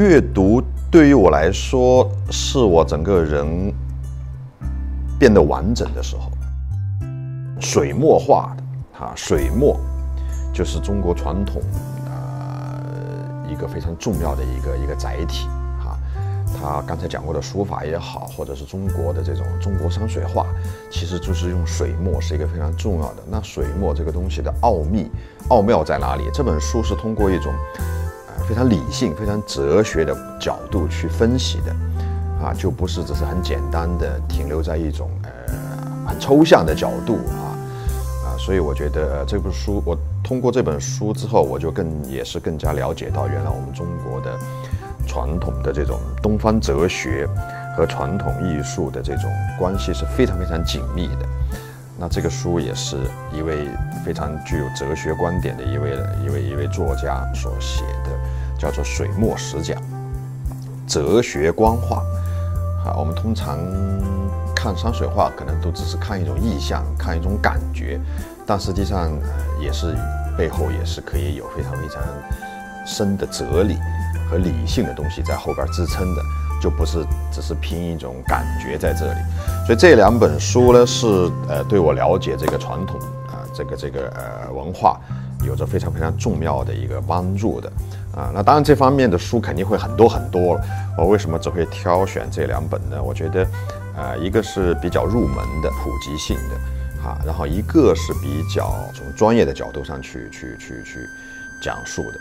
阅读对于我来说，是我整个人变得完整的时候。水墨画的啊，水墨就是中国传统呃一个非常重要的一个一个载体哈。他刚才讲过的书法也好，或者是中国的这种中国山水画，其实就是用水墨是一个非常重要的。那水墨这个东西的奥秘奥妙在哪里？这本书是通过一种。非常理性、非常哲学的角度去分析的，啊，就不是只是很简单的停留在一种呃很抽象的角度啊啊，所以我觉得这部书，我通过这本书之后，我就更也是更加了解到，原来我们中国的传统的这种东方哲学和传统艺术的这种关系是非常非常紧密的。那这个书也是一位非常具有哲学观点的一位一位一位作家所写的。叫做水墨十讲，哲学观画。好，我们通常看山水画，可能都只是看一种意象，看一种感觉，但实际上也是背后也是可以有非常非常深的哲理和理性的东西在后边支撑的，就不是只是凭一种感觉在这里。所以这两本书呢，是呃对我了解这个传统啊、这个这个呃文化有着非常非常重要的一个帮助的。啊，那当然这方面的书肯定会很多很多了。我为什么只会挑选这两本呢？我觉得，呃，一个是比较入门的、普及性的，哈，然后一个是比较从专业的角度上去去去去讲述的。